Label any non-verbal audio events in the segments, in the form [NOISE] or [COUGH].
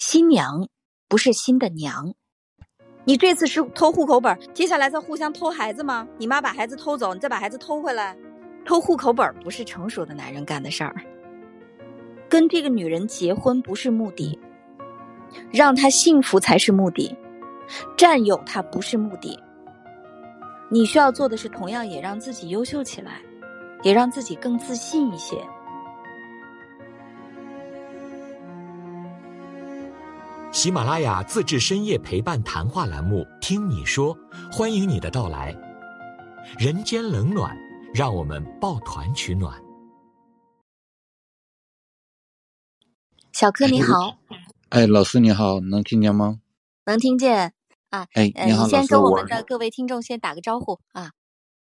新娘不是新的娘。你这次是偷户口本，接下来再互相偷孩子吗？你妈把孩子偷走，你再把孩子偷回来，偷户口本不是成熟的男人干的事儿。跟这个女人结婚不是目的，让她幸福才是目的，占有她不是目的。你需要做的是，同样也让自己优秀起来，也让自己更自信一些。喜马拉雅自制深夜陪伴谈话栏目《听你说》，欢迎你的到来。人间冷暖，让我们抱团取暖。小柯你好，哎，老师你好，能听见吗？能听见啊。哎，你好，你先跟我们的各位听众先打个招呼啊。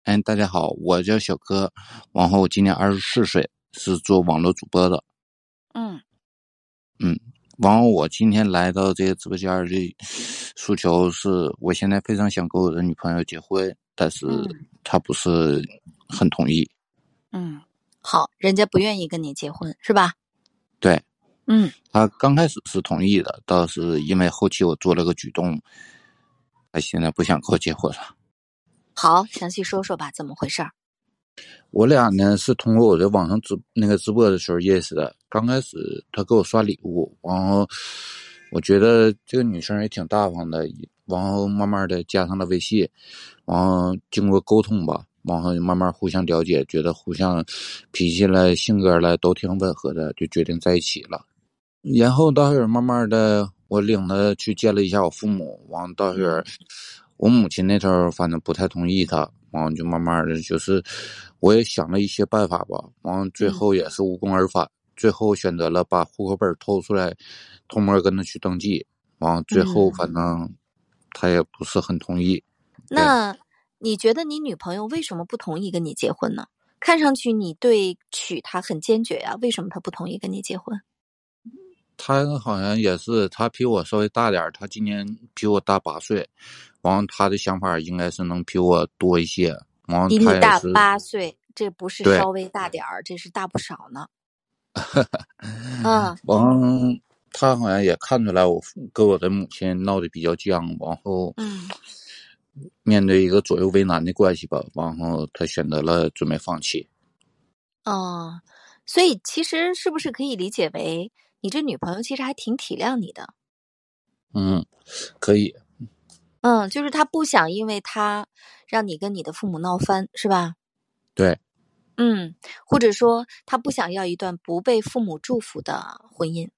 哎，大家好，我叫小柯，然后今年二十四岁，是做网络主播的。嗯嗯，然后我今天来到这个直播间的诉求是，我现在非常想跟我的女朋友结婚，但是她不是很同意。嗯，好，人家不愿意跟你结婚是吧？对。嗯，他刚开始是同意的，倒是因为后期我做了个举动，他现在不想跟我结婚了。好，详细说说吧，怎么回事儿？我俩呢是通过我在网上直那个直播的时候认识的。刚开始他给我刷礼物，然后我觉得这个女生也挺大方的，然后慢慢的加上了微信，然后经过沟通吧，然后慢慢互相了解，觉得互相脾气了、性格了都挺吻合的，就决定在一起了。然后到时慢慢的，我领她去见了一下我父母。完到时我母亲那头反正不太同意他。完就慢慢的，就是我也想了一些办法吧。完最后也是无功而返，最后选择了把户口本偷出来，偷摸跟他去登记。完最后反正他也不是很同意。那你觉得你女朋友为什么不同意跟你结婚呢？看上去你对娶她很坚决呀，为什么她不同意跟你结婚？她好像也是，她比我稍微大点儿，她今年比我大八岁，完她的想法应该是能比我多一些。完比你大八岁，这不是稍微大点儿，这是大不少呢。[LAUGHS] 嗯，[LAUGHS] 完他好像也看出来我跟我的母亲闹得比较僵，然后嗯，面对一个左右为难的关系吧，然后他选择了准备放弃。哦，所以其实是不是可以理解为？你这女朋友其实还挺体谅你的，嗯，可以，嗯，就是他不想因为他让你跟你的父母闹翻，是吧？对，嗯，或者说他不想要一段不被父母祝福的婚姻，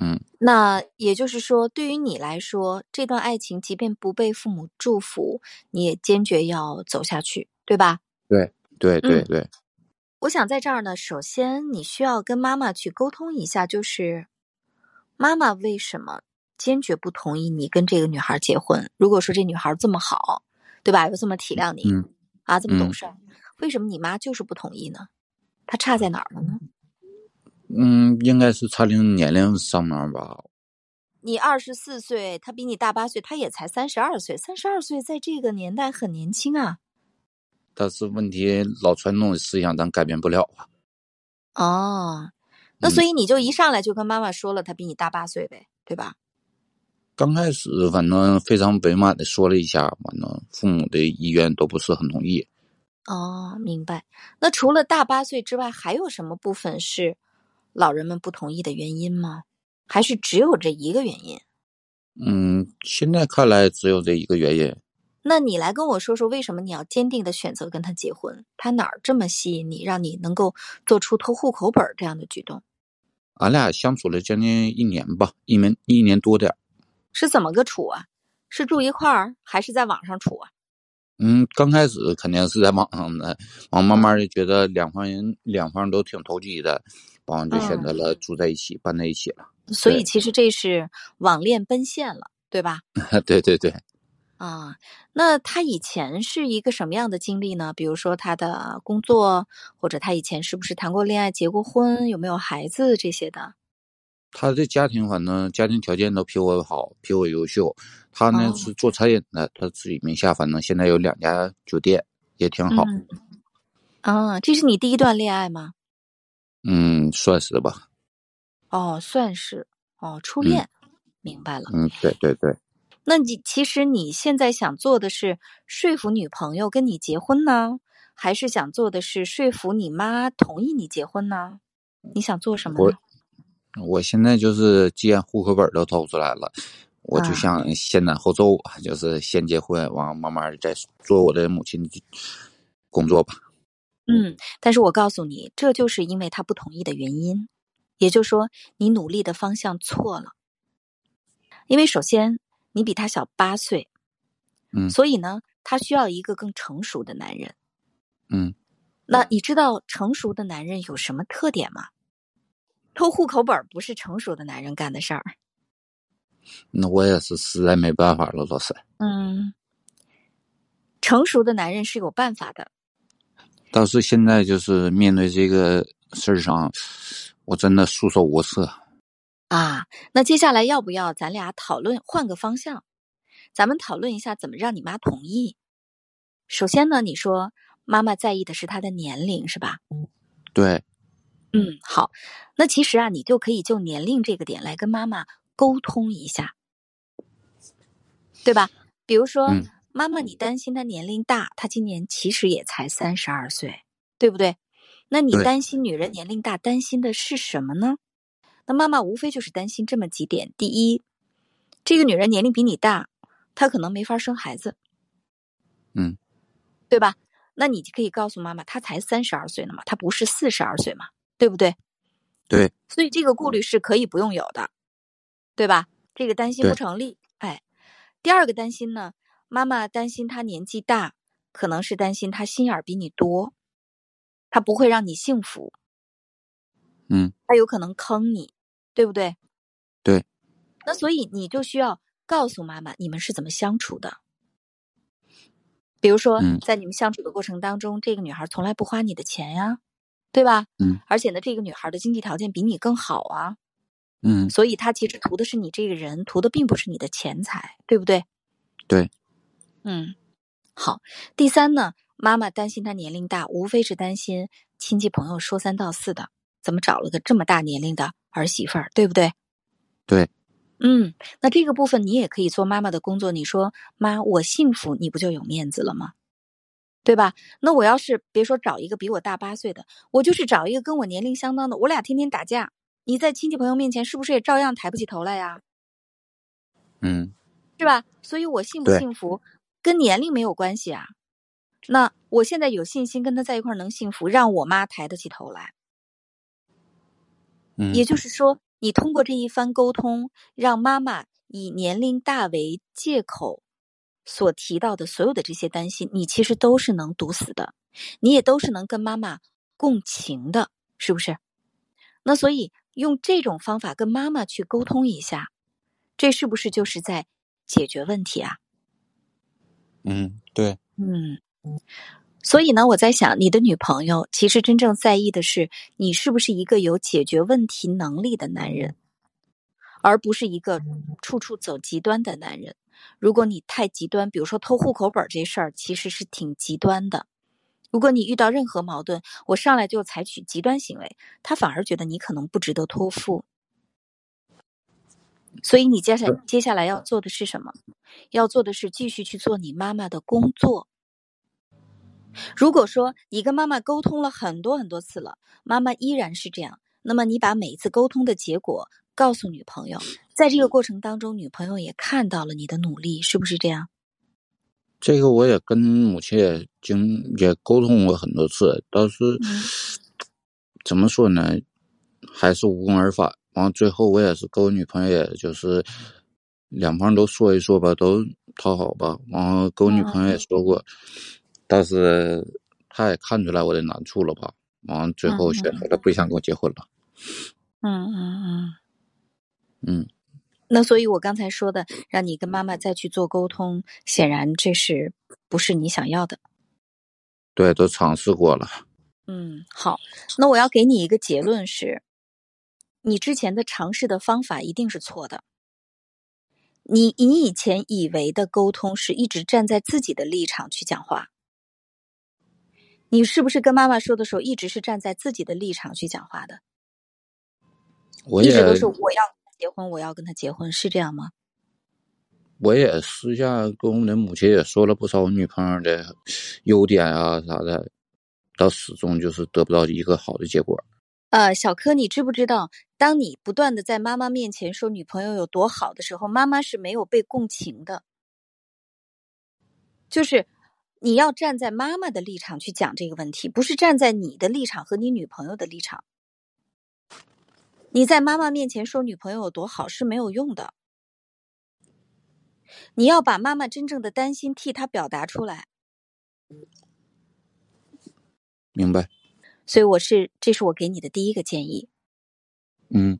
嗯，那也就是说，对于你来说，这段爱情即便不被父母祝福，你也坚决要走下去，对吧？对，对，对，对。我想在这儿呢，首先你需要跟妈妈去沟通一下，就是妈妈为什么坚决不同意你跟这个女孩结婚？如果说这女孩这么好，对吧？又这么体谅你，啊，这么懂事，为什么你妈就是不同意呢？她差在哪儿了呢？嗯，应该是差龄年龄上面吧。你二十四岁，他比你大八岁，他也才三十二岁，三十二岁在这个年代很年轻啊。但是问题，老传统的思想咱改变不了啊。哦，那所以你就一上来就跟妈妈说了，他比你大八岁呗，对吧？刚开始反正非常委婉的说了一下，反正父母的意愿都不是很同意。哦，明白。那除了大八岁之外，还有什么部分是老人们不同意的原因吗？还是只有这一个原因？嗯，现在看来只有这一个原因。那你来跟我说说，为什么你要坚定的选择跟他结婚？他哪儿这么吸引你，让你能够做出偷户口本这样的举动？俺俩相处了将近一年吧，一年一年多点是怎么个处啊？是住一块儿，还是在网上处啊？嗯，刚开始肯定是在网上的，完慢慢的觉得两方人两方都挺投机的，完就选择了住在一起，搬在一起了。所以其实这是网恋奔现了，对吧？[LAUGHS] 对对对。啊，那他以前是一个什么样的经历呢？比如说他的工作，或者他以前是不是谈过恋爱、结过婚，有没有孩子这些的？他的家庭反正家庭条件都比我好，比我优秀。他呢是做餐饮的，他自己名下反正现在有两家酒店，也挺好。啊，这是你第一段恋爱吗？嗯，算是吧。哦，算是哦，初恋。明白了。嗯，对对对。那你其实你现在想做的是说服女朋友跟你结婚呢，还是想做的是说服你妈同意你结婚呢？你想做什么呢？我我现在就是既然户口本都偷出来了，我就啊想先斩后奏，就是先结婚，完慢慢再做我的母亲工作吧。嗯，但是我告诉你，这就是因为他不同意的原因，也就是说，你努力的方向错了。因为首先你比他小八岁，嗯所以呢，他需要一个更成熟的男人。嗯，那你知道成熟的男人有什么特点吗？偷户口本不是成熟的男人干的事儿。那我也是实在没办法了，老师。嗯，成熟的男人是有办法的。倒是现在就是面对这个事儿上，我真的束手无策。啊，那接下来要不要咱俩讨论换个方向？咱们讨论一下怎么让你妈同意。首先呢，你说妈妈在意的是她的年龄，是吧？对，嗯，好。那其实啊，你就可以就年龄这个点来跟妈妈沟通一下，对吧？比如说，嗯妈妈，你担心她年龄大，她今年其实也才三十二岁，对不对？那你担心女人年龄大，担心的是什么呢？那妈妈无非就是担心这么几点：第一，这个女人年龄比你大，她可能没法生孩子，嗯，对吧？那你就可以告诉妈妈，她才三十二岁呢嘛，她不是四十二岁嘛，对不对？对，所以这个顾虑是可以不用有的，对吧？这个担心不成立。哎，第二个担心呢，妈妈担心她年纪大，可能是担心她心眼儿比你多，她不会让你幸福，嗯，她有可能坑你，对不对？对。那所以你就需要告诉妈妈你们是怎么相处的。比如说嗯，在你们相处的过程当中，这个女孩从来不花你的钱呀，对吧？嗯。而且呢，这个女孩的经济条件比你更好啊，嗯，所以她其实图的是你这个人，图的并不是你的钱财，对不对？对。嗯，好。第三呢，妈妈担心她年龄大，无非是担心亲戚朋友说三道四的，怎么找了个这么大年龄的儿媳妇儿，对不对？对。嗯，那这个部分你也可以做妈妈的工作。你说妈，我幸福，你不就有面子了吗？对吧？那我要是别说找一个比我大八岁的，我就是找一个跟我年龄相当的，我俩天天打架，你在亲戚朋友面前是不是也照样抬不起头来呀？嗯，是吧？所以我幸不幸福跟年龄没有关系啊。那我现在有信心跟他在一块儿能幸福，让我妈抬得起头来。嗯，也就是说，你通过这一番沟通，让妈妈以年龄大为借口所提到的所有的这些担心，你其实都是能堵死的，你也都是能跟妈妈共情的，是不是？那所以用这种方法跟妈妈去沟通一下，这是不是就是在解决问题啊？嗯，对，嗯，所以呢，我在想，你的女朋友其实真正在意的是你是不是一个有解决问题能力的男人，而不是一个处处走极端的男人。如果你太极端，比如说偷户口本这事儿，其实是挺极端的。如果你遇到任何矛盾，我上来就采取极端行为，他反而觉得你可能不值得托付。所以你接下来接下来要做的是什么？要做的是继续去做你妈妈的工作。如果说你跟妈妈沟通了很多很多次了，妈妈依然是这样，那么你把每一次沟通的结果告诉女朋友，在这个过程当中，女朋友也看到了你的努力，是不是这样？这个我也跟母亲也经也沟通过很多次，但是、嗯怎么说呢，还是无功而返。完最后我也是跟我女朋友，也就是两方都说一说吧，都讨好吧。然后跟我女朋友也说过，但是她也看出来我的难处了吧。完最后选择了不想跟我结婚了。嗯嗯嗯。嗯，那所以，我刚才说的，让你跟妈妈再去做沟通，显然这是不是你想要的？对，都尝试过了。嗯，好，那我要给你一个结论是，你之前的尝试的方法一定是错的。你你以前以为的沟通是一直站在自己的立场去讲话，你是不是跟妈妈说的时候一直是站在自己的立场去讲话的？我一直都是我要结婚，我要跟他结婚，是这样吗？我也私下跟我的母亲也说了不少我女朋友的优点啊啥的，到始终就是得不到一个好的结果。呃，小柯，你知不知道，当你不断的在妈妈面前说女朋友有多好的时候，妈妈是没有被共情的。就是你要站在妈妈的立场去讲这个问题，不是站在你的立场和你女朋友的立场。你在妈妈面前说女朋友有多好是没有用的。你要把妈妈真正的担心替她表达出来。明白。所以我是，这是我给你的第一个建议。嗯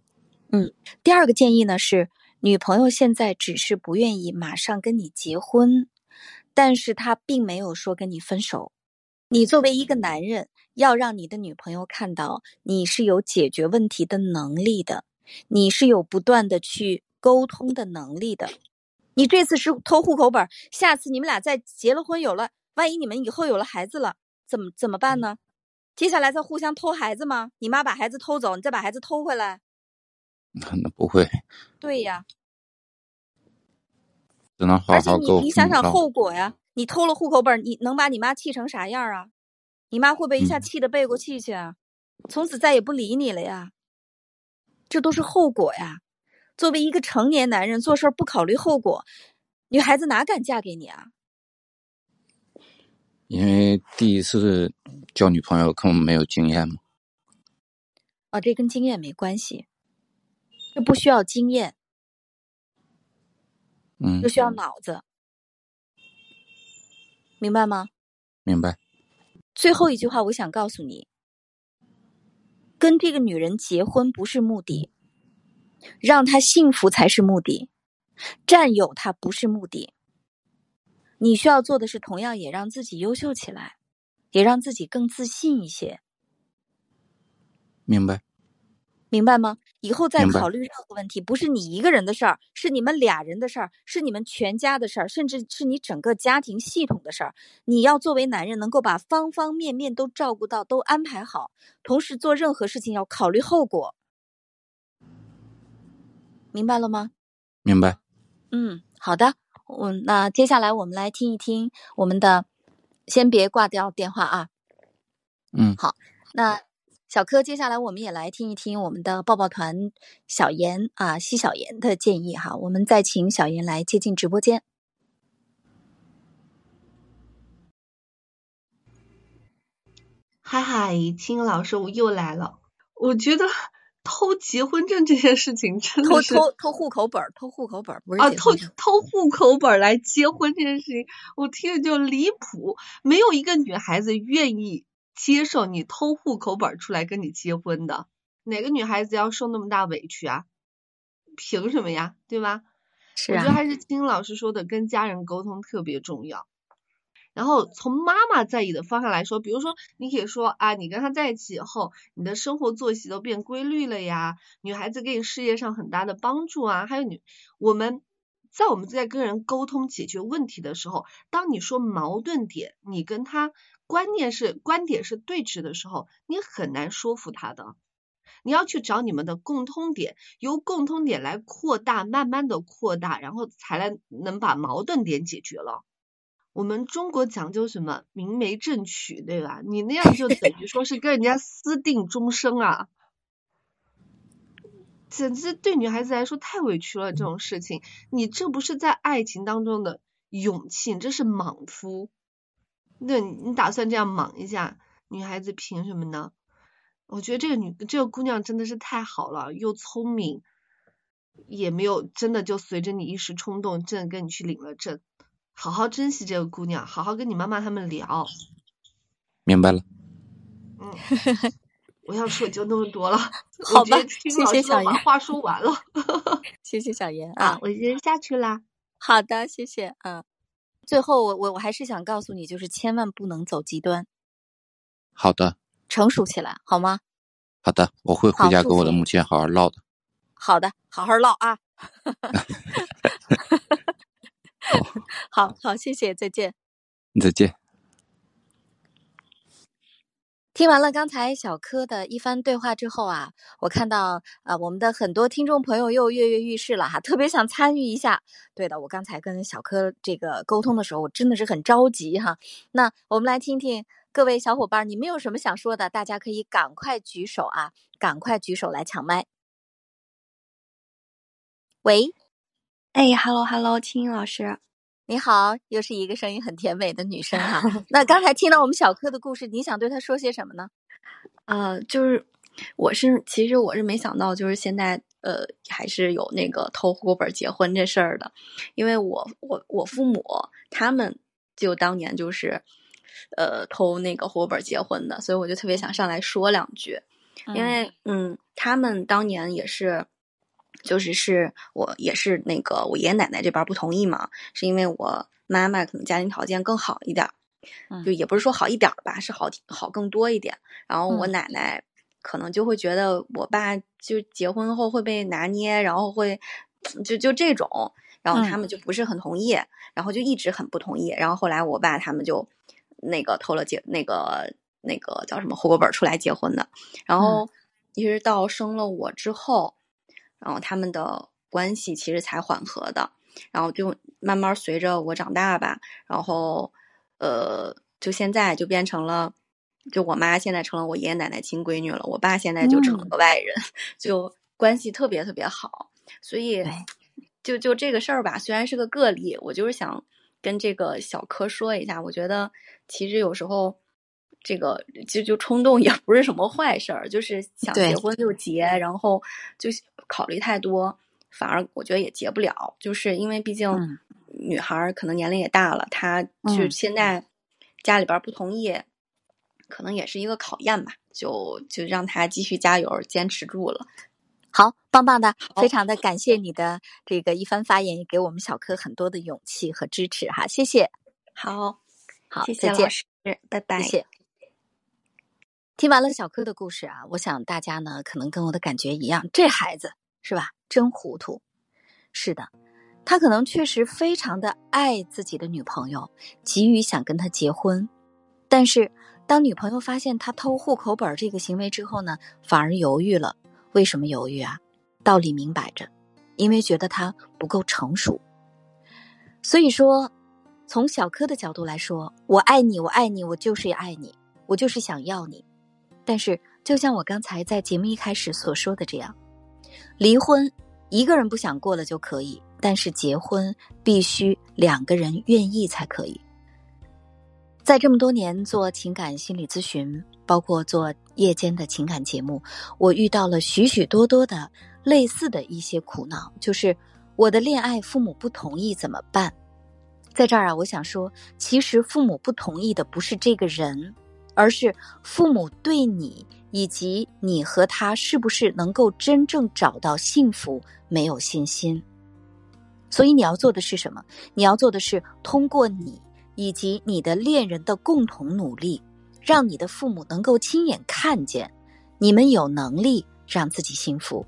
嗯，第二个建议呢是，女朋友现在只是不愿意马上跟你结婚，但是她并没有说跟你分手。你作为一个男人，要让你的女朋友看到你是有解决问题的能力的，你是有不断的去沟通的能力的。你这次是偷户口本，下次你们俩再结了婚有了，万一你们以后有了孩子了，怎么怎么办呢？接下来再互相偷孩子吗？你妈把孩子偷走，你再把孩子偷回来？那不会。对呀。只能好好沟你你想想后果呀！你偷了户口本，你能把你妈气成啥样啊？你妈会不会一下气的背过气去啊？从此再也不理你了呀？这都是后果呀！作为一个成年男人，做事不考虑后果，女孩子哪敢嫁给你啊？因为第一次交女朋友，可能没有经验嘛。啊，这跟经验没关系，这不需要经验，嗯，就需要脑子，明白吗？明白。最后一句话，我想告诉你，跟这个女人结婚不是目的，让她幸福才是目的，占有她不是目的。你需要做的是，同样也让自己优秀起来，也让自己更自信一些。明白，明白吗？以后再考虑任何问题，不是你一个人的事儿，是你们俩人的事儿，是你们全家的事儿，甚至是你整个家庭系统的事儿。你要作为男人，能够把方方面面都照顾到，都安排好，同时做任何事情要考虑后果。明白了吗？明白。嗯，好的。嗯，那接下来我们来听一听我们的，先别挂掉电话啊。嗯，好，那小柯，接下来我们也来听一听我们的抱抱团小严啊，西小严的建议哈。我们再请小严来接进直播间。嗨嗨，青老师，我又来了，我觉得。[LAUGHS] 偷结婚证这件事情真的是偷偷偷户口本偷户口本不是啊，偷偷户口本来结婚这件事情，我听着就离谱。没有一个女孩子愿意接受你偷户口本出来跟你结婚的，哪个女孩子要受那么大委屈啊？凭什么呀？对吧？是啊，我觉得还是金老师说的，跟家人沟通特别重要。然后从妈妈在意的方向来说，比如说你可以说啊，你跟他在一起以后，你的生活作息都变规律了呀，女孩子给你事业上很大的帮助啊，还有你我们在我们在跟人沟通解决问题的时候，当你说矛盾点，你跟他观念是观点是对峙的时候，你很难说服他的，你要去找你们的共通点，由共通点来扩大，慢慢的扩大，然后才来能把矛盾点解决了。我们中国讲究什么明媒正娶，对吧？你那样就 [LAUGHS] 等于说是跟人家私定终生啊，简直对女孩子来说太委屈了。这种事情，你这不是在爱情当中的勇气，你这是莽夫。那你打算这样莽一下女孩子，凭什么呢？我觉得这个女这个姑娘真的是太好了，又聪明，也没有真的就随着你一时冲动，真的跟你去领了证。好好珍惜这个姑娘，好好跟你妈妈他们聊。明白了。嗯，我要说就那么多了。[LAUGHS] 好吧，[LAUGHS] 谢谢小严。话说完了。谢谢小严啊，我先下去啦。好的，谢谢。嗯，最后我我我还是想告诉你，就是千万不能走极端。好的。成熟起来，好吗？好的，我会回家跟我的母亲好好唠的。好的，好好唠啊。[LAUGHS] [LAUGHS] 好好，谢谢，再见。再见。听完了刚才小柯的一番对话之后啊，我看到啊，我们的很多听众朋友又跃跃欲试了哈，特别想参与一下。对的，我刚才跟小柯这个沟通的时候，我真的是很着急哈。那我们来听听各位小伙伴，你们有什么想说的？大家可以赶快举手啊，赶快举手来抢麦。喂，哎，hello hello，青青老师，你好，又是一个声音很甜美的女生哈。[LAUGHS] 那刚才听到我们小柯的故事，你想对他说些什么呢？呃，就是我是其实我是没想到，就是现在呃还是有那个偷户口本结婚这事儿的，因为我我我父母他们就当年就是呃偷那个户口本结婚的，所以我就特别想上来说两句，因为嗯，他们当年也是。就是是我也是那个我爷爷奶奶这边不同意嘛，是因为我妈妈可能家庭条件更好一点，就也不是说好一点吧，是好好更多一点。然后我奶奶可能就会觉得我爸就结婚后会被拿捏，然后会就就这种，然后他们就不是很同意，然后就一直很不同意。然后后来我爸他们就那个偷了结那个那个叫什么户口本出来结婚的，然后一直到生了我之后。然后他们的关系其实才缓和的，然后就慢慢随着我长大吧，然后，呃，就现在就变成了，就我妈现在成了我爷爷奶奶亲闺女了，我爸现在就成了个外人，[LAUGHS] 就关系特别特别好。所以，就就这个事儿吧，虽然是个个例，我就是想跟这个小柯说一下，我觉得其实有时候。这个就就冲动也不是什么坏事儿，就是想结婚就结，然后就考虑太多，反而我觉得也结不了，就是因为毕竟女孩可能年龄也大了，她就现在家里边不同意，可能也是一个考验吧，就就让她继续加油，坚持住了。好，棒棒的，非常的感谢你的这个一番发言，也给我们小柯很多的勇气和支持哈，谢谢。好，好，谢谢老师，拜拜，谢谢。听完了小柯的故事啊，我想大家呢可能跟我的感觉一样，这孩子是吧，真糊涂。是的，他可能确实非常的爱自己的女朋友，急于想跟她结婚。但是当女朋友发现他偷户口本这个行为之后呢，反而犹豫了。为什么犹豫啊？道理明摆着，因为觉得他不够成熟。所以说，从小柯的角度来说，我爱你，我爱你，我就是爱你，我就是想要你。但是，就像我刚才在节目一开始所说的这样，离婚一个人不想过了就可以，但是结婚必须两个人愿意才可以。在这么多年做情感心理咨询，包括做夜间的情感节目，我遇到了许许多多的类似的一些苦恼，就是我的恋爱父母不同意怎么办？在这儿啊，我想说，其实父母不同意的不是这个人。而是父母对你以及你和他是不是能够真正找到幸福没有信心，所以你要做的是什么？你要做的是通过你以及你的恋人的共同努力，让你的父母能够亲眼看见你们有能力让自己幸福，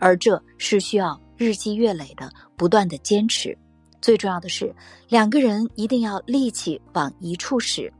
而这是需要日积月累的不断的坚持。最重要的是，两个人一定要力气往一处使。